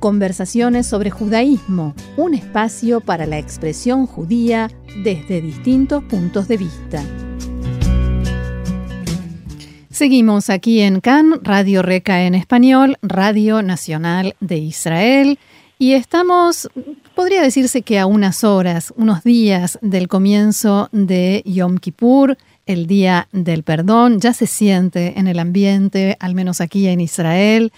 Conversaciones sobre judaísmo, un espacio para la expresión judía desde distintos puntos de vista. Seguimos aquí en CAN, Radio Reca en español, Radio Nacional de Israel, y estamos, podría decirse que a unas horas, unos días del comienzo de Yom Kippur, el Día del Perdón, ya se siente en el ambiente, al menos aquí en Israel.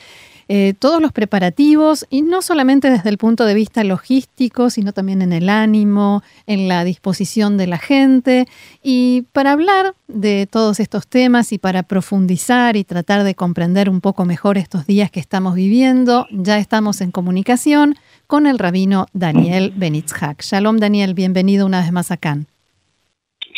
Eh, todos los preparativos, y no solamente desde el punto de vista logístico, sino también en el ánimo, en la disposición de la gente. Y para hablar de todos estos temas y para profundizar y tratar de comprender un poco mejor estos días que estamos viviendo, ya estamos en comunicación con el rabino Daniel Benitzhak. Shalom Daniel, bienvenido una vez más acá.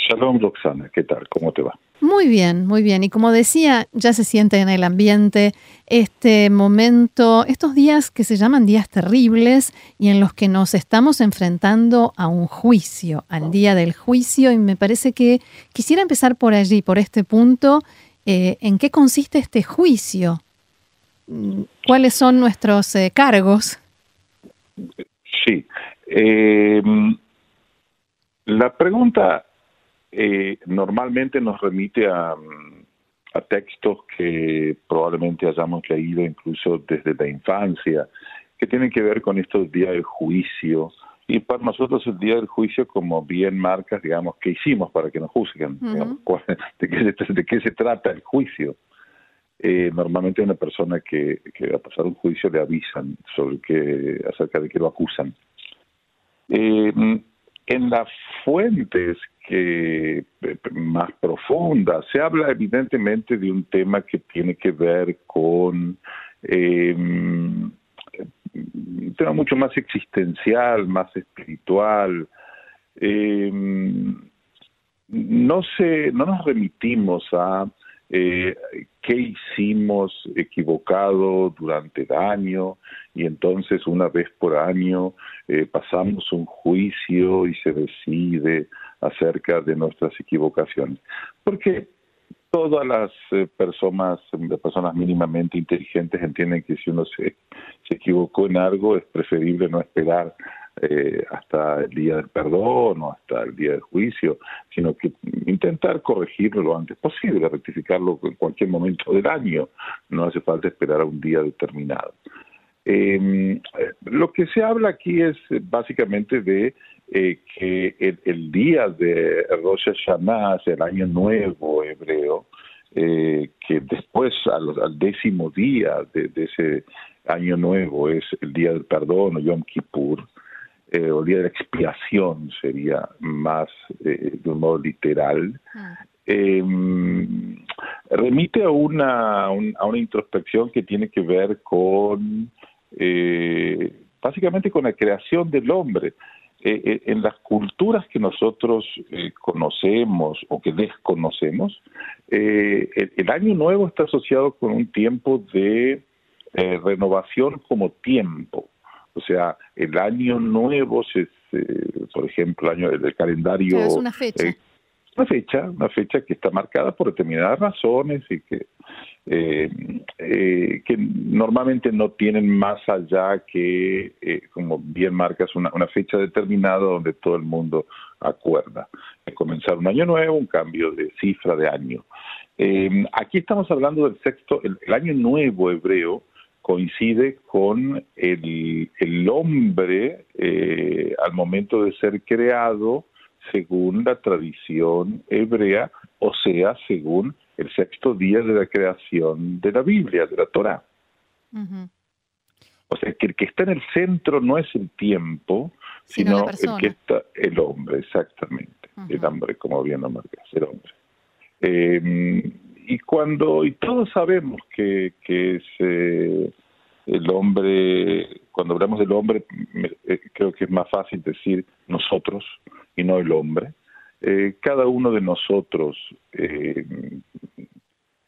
Shalom Roxana, ¿qué tal? ¿Cómo te va? Muy bien, muy bien. Y como decía, ya se siente en el ambiente este momento, estos días que se llaman días terribles y en los que nos estamos enfrentando a un juicio, al día del juicio. Y me parece que quisiera empezar por allí, por este punto. Eh, ¿En qué consiste este juicio? ¿Cuáles son nuestros eh, cargos? Sí. Eh, la pregunta eh, normalmente nos remite a, a, textos que probablemente hayamos leído incluso desde la infancia, que tienen que ver con esto del día del juicio. Y para nosotros el día del juicio, como bien marcas, digamos, ¿qué hicimos para que nos juzguen? de, qué se, ¿De qué se trata el juicio? Eh, normalmente una persona que, que, va a pasar un juicio le avisan sobre qué, acerca de qué lo acusan. Eh, en las fuentes que más profundas se habla evidentemente de un tema que tiene que ver con eh, un tema mucho más existencial, más espiritual. Eh, no se, no nos remitimos a eh, qué hicimos equivocado durante el año y entonces una vez por año eh, pasamos un juicio y se decide acerca de nuestras equivocaciones. Porque todas las eh, personas, personas mínimamente inteligentes entienden que si uno se, se equivocó en algo es preferible no esperar eh, hasta el día del perdón o hasta el día del juicio, sino que intentar corregirlo lo antes posible, rectificarlo en cualquier momento del año, no hace falta esperar a un día determinado. Em, lo que se habla aquí es básicamente de eh, que el, día de Rosh Hashanah, el año nuevo hebreo, eh, que después al, décimo día de, de, ese año nuevo es el día del perdón o Yom Kippur, eh, o día de expiación sería más eh, de un modo literal, ah. em, remite a una, a una introspección que tiene que ver con, eh, básicamente con la creación del hombre. en las culturas que nosotros conocemos o que desconocemos, el, el, año nuevo está asociado con un tiempo de renovación como tiempo. O sea, el año nuevo, es, por ejemplo, año del calendario... es una fecha. Eh, una fecha, una fecha que está marcada por determinadas razones y que, eh, eh, que normalmente no tienen más allá que, como bien marcas, una, una, fecha determinada donde todo el mundo acuerda. De comenzar un año nuevo, un cambio de cifra de año. aquí estamos hablando del sexto, el año nuevo hebreo, coincide con el, el hombre eh, al momento de ser creado según la tradición hebrea, o sea, según el sexto día de la creación de la Biblia, de la Torah. O sea, que el que está en el centro no es el tiempo, sino, el que está el hombre, exactamente. El hombre, como bien lo marcas, el hombre. Eh, y cuando, y todos sabemos que, que es, eh, el hombre, cuando hablamos del hombre, eh, creo que es más fácil decir nosotros y no el hombre. Eh, cada uno de nosotros, eh,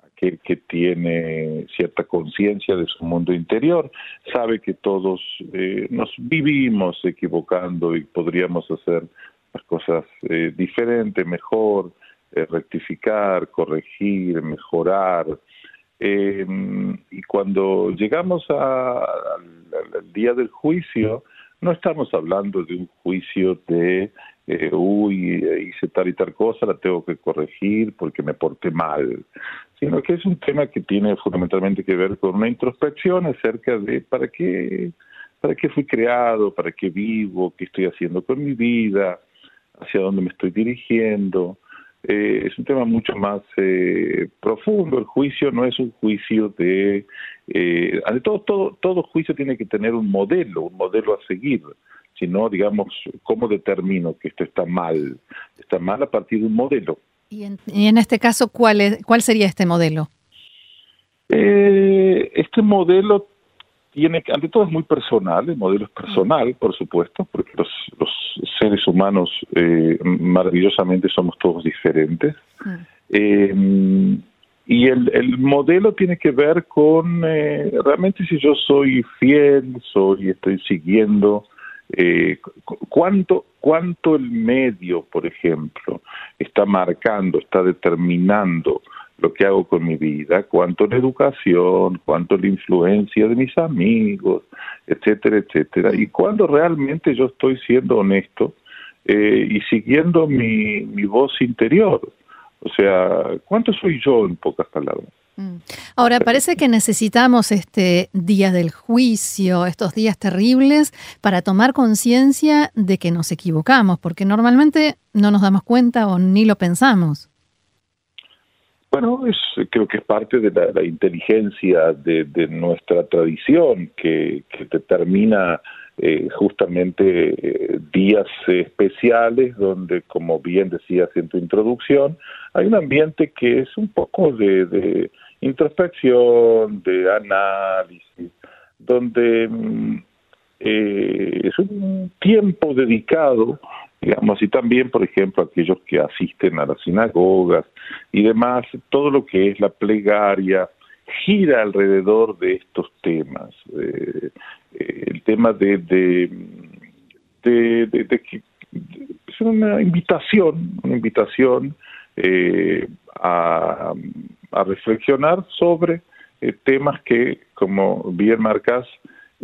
aquel que tiene cierta conciencia de su mundo interior, sabe que todos nos vivimos equivocando y podríamos hacer las cosas diferentes, mejor, rectificar, corregir, mejorar. y cuando llegamos al día del juicio, no estamos hablando de un juicio de, eh, uy, hice tal y tal cosa, la tengo que corregir porque me porté mal, sino que es un tema que tiene fundamentalmente que ver con una introspección acerca de para qué, para qué fui creado, para qué vivo, qué estoy haciendo con mi vida, hacia dónde me estoy dirigiendo. Eh, es un tema mucho más eh, profundo. El juicio no es un juicio de... Eh, todo, todo, todo juicio tiene que tener un modelo, un modelo a seguir. sino digamos, ¿cómo determino que esto está mal? Está mal a partir de un modelo. Y en, y en este caso, ¿cuál, es, ¿cuál sería este modelo? Eh, este modelo tiene, ante todo es muy personal, el modelo es personal, por supuesto, porque los, los seres humanos eh, maravillosamente somos todos diferentes. Eh, y el, el, modelo tiene que ver con eh, realmente si yo soy fiel, soy, estoy siguiendo, eh, cuánto, cuánto el medio, por ejemplo, está marcando, está determinando lo que hago con mi vida, cuánto la educación, cuánto la influencia de mis amigos, etcétera, etcétera, y cuando realmente yo estoy siendo honesto eh, y siguiendo mi, mi voz interior. O sea, ¿cuánto soy yo en pocas palabras? Mm. Ahora, parece que necesitamos este día del juicio, estos días terribles, para tomar conciencia de que nos equivocamos, porque normalmente no nos damos cuenta o ni lo pensamos. Bueno, es, creo que es parte de la, inteligencia de, nuestra tradición que, determina eh, justamente eh, días especiales donde, como bien decías en tu introducción, hay un ambiente que es un poco de, introspección, de análisis, donde mm, eh, es un tiempo dedicado digamos, y también, por ejemplo, aquellos que asisten a las sinagogas y demás, todo lo que es la plegaria gira alrededor de estos temas. Eh, eh, el tema de, de, de, que es una invitación, una invitación eh, a, a, reflexionar sobre temas que, como bien marcas,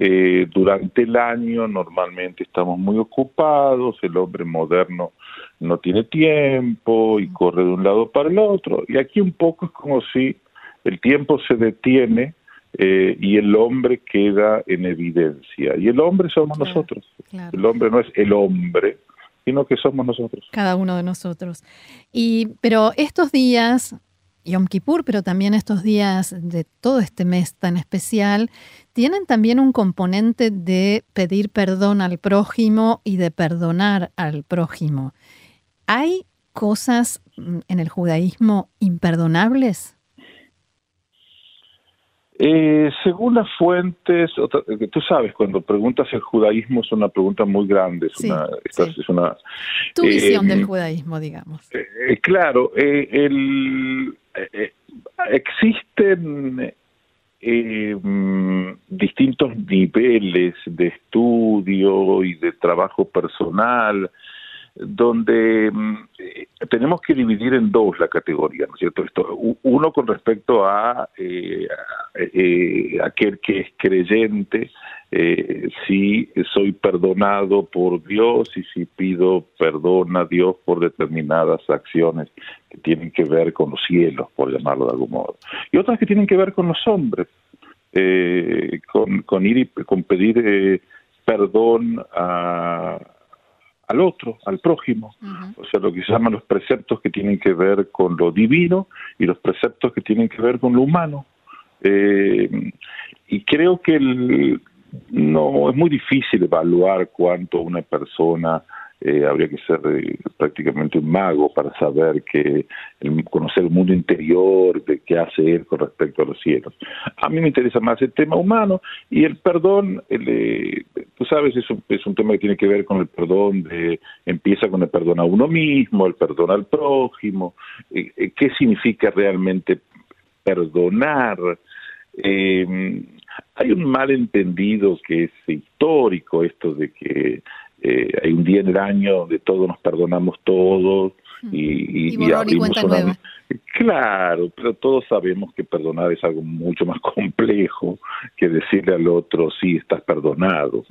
eh, durante el año normalmente estamos muy ocupados, el hombre moderno no tiene tiempo y corre de un lado para el otro. Y aquí un poco es como si el tiempo se detiene eh, y el hombre queda en evidencia. Y el hombre somos nosotros. El hombre no es el hombre, sino que somos nosotros. Cada uno de nosotros. Y, pero estos días, Yom Kippur, pero también estos días de todo este mes tan especial, tienen también un componente de pedir perdón al prójimo y de perdonar al prójimo. ¿Hay cosas mm, en el judaísmo imperdonables? Eh, según las fuentes, eh, tú sabes, cuando preguntas el judaísmo es una pregunta muy grande. Es una, Es una, tu visión del judaísmo, digamos. Eh, claro, el, existen distintos niveles de estudio y de trabajo personal donde mm, eh, tenemos que dividir en dos la categoría, ¿no es cierto? Esto, uno con respecto a eh, eh, aquel que es creyente, si soy perdonado por Dios y si pido perdón a Dios por determinadas acciones que tienen que ver con los cielos, por llamarlo de algún modo, y otras que tienen que ver con los hombres, con, con ir y con pedir perdón a al otro, al prójimo, o sea, lo que se llaman los preceptos que tienen que ver con lo divino y los preceptos que tienen que ver con lo humano. Eh, y creo que no es muy difícil evaluar cuánto una persona eh, habría que ser eh, prácticamente un mago para saber que el, conocer el mundo interior de qué hace él con respecto a los cielos. A mí me interesa más el tema humano y el perdón, eh, tú sabes, es un, es un tema que tiene que ver con el perdón, de, empieza con el perdón a uno mismo, el perdón al prójimo, qué significa realmente perdonar. hay un malentendido que es histórico, esto de que eh, hay un día en el año donde todos nos perdonamos todos y, y, abrimos una... Claro, pero todos sabemos que perdonar es algo mucho más complejo que decirle al otro, sí, estás perdonado.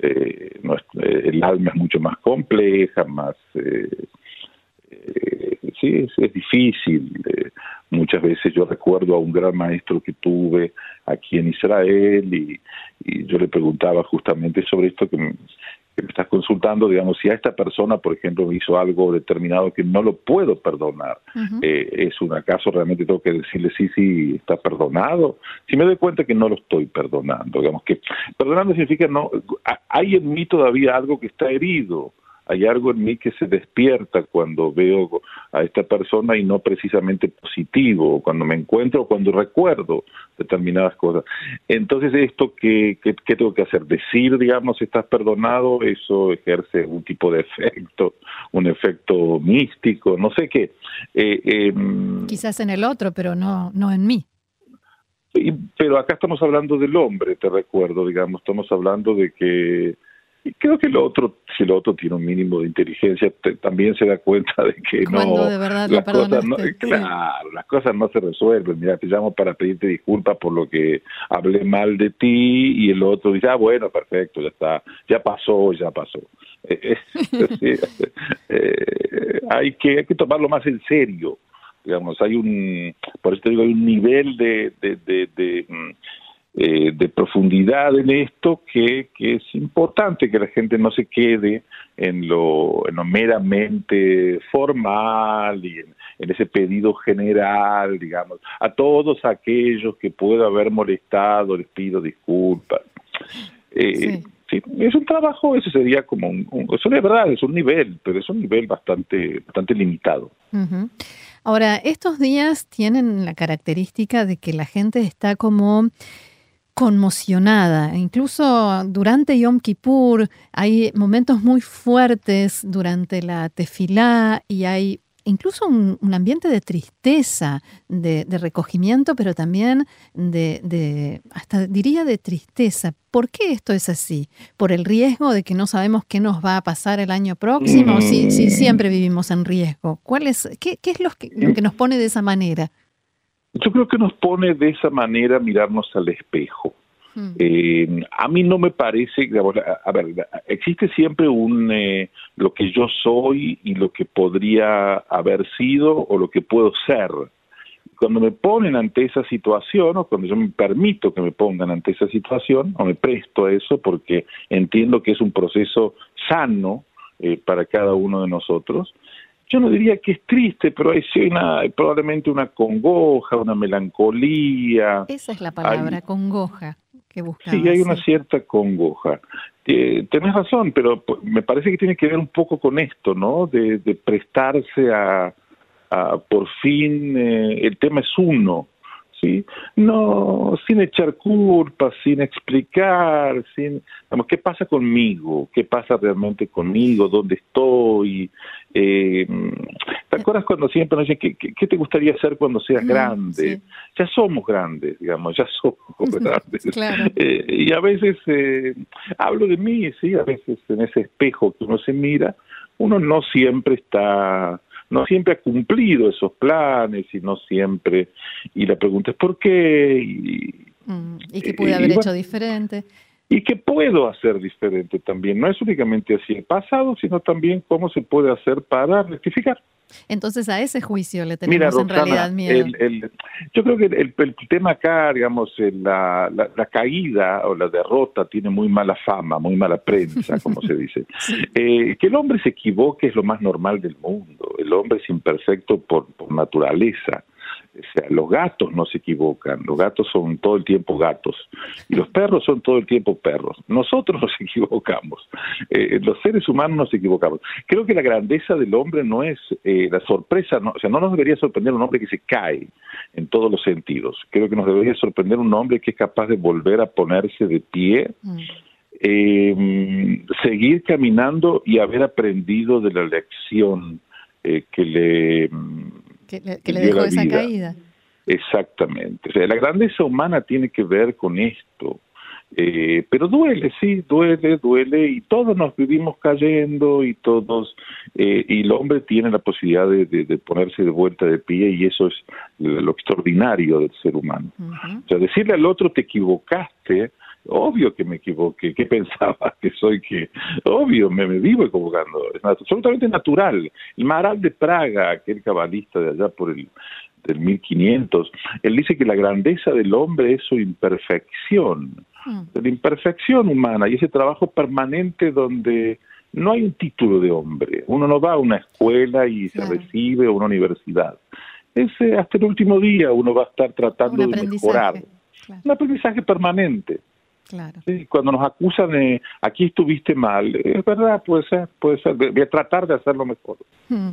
Eh, eh, el alma es mucho más compleja, más... Eh, sí, es, difícil. muchas veces yo recuerdo a un gran maestro que tuve aquí en Israel y, y yo le preguntaba justamente sobre esto que que me estás consultando, digamos, si a esta persona, por ejemplo, hizo algo determinado que no lo puedo perdonar, eh, ¿es un acaso realmente tengo que decirle sí, sí, está perdonado? Si me doy cuenta que no lo estoy perdonando, digamos que perdonando significa no, hay en mí todavía algo que está herido, hay algo en mí que se despierta cuando veo a esta persona y no precisamente positivo, cuando me encuentro, cuando recuerdo determinadas cosas. Entonces, ¿esto qué, qué, tengo que hacer? Decir, digamos, estás perdonado, eso ejerce un tipo de efecto, un efecto místico, no sé qué. Eh, em, Quizás en el otro, pero no, no en mí. pero acá estamos hablando del hombre, te recuerdo, digamos, estamos hablando de que y creo que el otro, si el otro tiene un mínimo de inteligencia, también se da cuenta de que no, de verdad las cosas no, claro, las cosas no se resuelven. Mira, te llamo para pedirte disculpas por lo que hablé mal de ti y el otro dice, ah, bueno, perfecto, ya está, ya pasó, ya pasó. Eh, eh, hay que hay que tomarlo más en serio, digamos, hay un, por eso te digo, hay un nivel de, de, de, de mm, eh, de profundidad en esto que, que, es importante que la gente no se quede en lo, en lo meramente formal y en, ese pedido general, digamos, a todos aquellos que pueda haber molestado les pido disculpas. Eh, sí. es un trabajo, eso sería como un, eso es verdad, es un nivel, pero es un nivel bastante, bastante limitado. Ahora, estos días tienen la característica de que la gente está como conmocionada. Incluso durante Yom Kippur hay momentos muy fuertes durante la tefilá y hay incluso un, ambiente de tristeza, de, recogimiento, pero también de, hasta diría de tristeza. ¿Por qué esto es así? ¿Por el riesgo de que no sabemos qué nos va a pasar el año próximo? Si, si, siempre vivimos en riesgo. ¿Cuál es, qué, es lo que, lo que nos pone de esa manera? Yo creo que nos pone de esa manera mirarnos al espejo. Hmm. Eh, a mí no me parece, a, ver, existe siempre un eh, lo que yo soy y lo que podría haber sido o lo que puedo ser. Cuando me ponen ante esa situación o cuando yo me permito que me pongan ante esa situación o me presto a eso porque entiendo que es un proceso sano eh, para cada uno de nosotros, yo no diría que es triste, pero hay una, probablemente una congoja, una melancolía. Esa es la palabra, congoja, que buscamos. Sí, hay una cierta congoja. Eh, tenés razón, pero me parece que tiene que ver un poco con esto, ¿no? De, prestarse a, por fin, eh, el tema es uno, ¿sí? No, sin echar culpas, sin explicar, sin, vamos, ¿qué pasa conmigo? ¿Qué pasa realmente conmigo? ¿Dónde estoy? Eh, ¿Te acuerdas cuando siempre nos dicen, ¿qué, te gustaría hacer cuando seas grande? Ya somos grandes, digamos, ya somos grandes. Eh, y a veces, eh, hablo de mí, sí, a veces en ese espejo que uno se mira, uno no siempre está no siempre ha cumplido esos planes y no siempre. Y la pregunta es ¿por qué? Y, mm, ¿Y qué pude haber hecho diferente? Y qué puedo hacer diferente también. No es únicamente así el pasado, sino también cómo se puede hacer para rectificar. Entonces a ese juicio le tenemos en realidad miedo. yo creo que el, tema acá, digamos, la, la, caída o la derrota tiene muy mala fama, muy mala prensa, como se dice. Eh, que el hombre se equivoque es lo más normal del mundo. El hombre es imperfecto por, por naturaleza. O sea, los gatos no se equivocan, los gatos son todo el tiempo gatos y los perros son todo el tiempo perros. Nosotros nos equivocamos, eh, los seres humanos nos equivocamos. Creo que la grandeza del hombre no es eh, la sorpresa, no, o sea, no nos debería sorprender un hombre que se cae en todos los sentidos. Creo que nos debería sorprender un hombre que es capaz de volver a ponerse de pie. Mm. Em, seguir caminando y haber aprendido de la lección eh, que le que le, dejó esa caída. Exactamente. O sea, la grandeza humana tiene que ver con esto. Eh, pero duele, sí, duele, duele, y todos nos vivimos cayendo y todos, eh, y el hombre tiene la posibilidad de, ponerse de vuelta de pie y eso es lo extraordinario del ser humano. O sea, decirle al otro te equivocaste, obvio que me equivoqué, ¿qué pensaba que soy que? Obvio, me, me vivo equivocando, es absolutamente natural. El Maral de Praga, aquel cabalista de allá por el del 1500, él dice que la grandeza del hombre es su imperfección, hmm. la imperfección humana y ese trabajo permanente donde no hay un título de hombre, uno no va a una escuela y se recibe a una universidad. Ese, hasta el último día uno va a estar tratando de mejorar. Un aprendizaje permanente. Claro. cuando nos acusan de aquí estuviste mal, es verdad, puede ser, puede ser. Voy a tratar de hacerlo mejor. Hmm.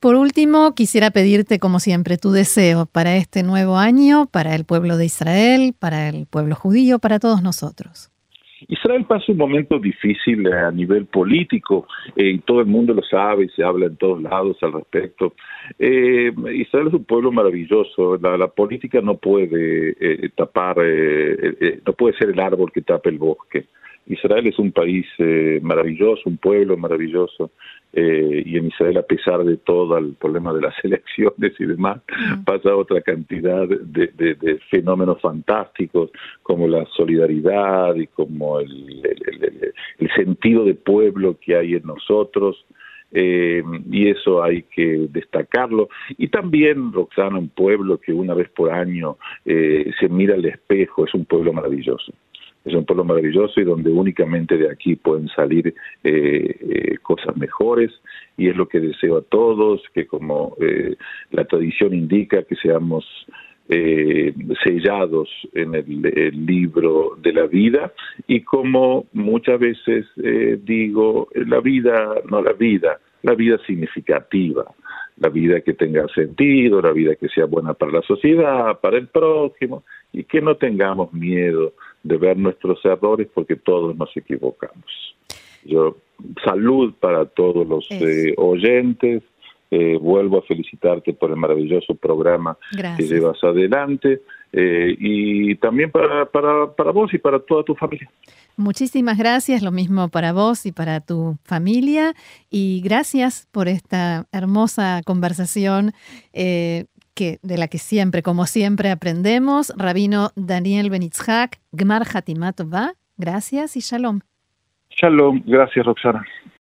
Por último, quisiera pedirte, como siempre, tu deseo para este nuevo año, para el pueblo de Israel, para el pueblo judío, para todos nosotros. Israel pasa un momento difícil eh, a nivel político eh, y todo el mundo lo sabe y se habla en todos lados al respecto. Eh, Israel es un pueblo maravilloso. La, la política no puede tapar, no puede ser el árbol que tape el bosque. Israel es un país maravilloso, un pueblo maravilloso. Eh, y en Israel, a pesar de todo el problema de las elecciones y demás, pasa otra cantidad de, fenómenos fantásticos como la solidaridad y como el, sentido de pueblo que hay en nosotros. Eh, y eso hay que destacarlo. Y también, Roxana, un pueblo que una vez por año eh, se mira al espejo, es un pueblo maravilloso es un pueblo maravilloso y donde únicamente de aquí pueden salir eh, eh, cosas mejores y es lo que deseo a todos, que como eh, la tradición indica, que seamos sellados en el, libro de la vida y como muchas veces digo, la vida, no la vida, la vida significativa, la vida que tenga sentido, la vida que sea buena para la sociedad, para el prójimo y que no tengamos miedo de ver nuestros errores porque todos nos equivocamos. Yo salud para todos los eh, oyentes. Eh, vuelvo a felicitarte por el maravilloso programa que llevas adelante eh, y también para, para, para vos y para toda tu familia. Muchísimas gracias, lo mismo para vos y para tu familia y gracias por esta hermosa conversación de la que siempre, como siempre, aprendemos. Rabino Daniel Benitzhak, Gmar Hatimatova, gracias y shalom. Shalom, gracias Roxana.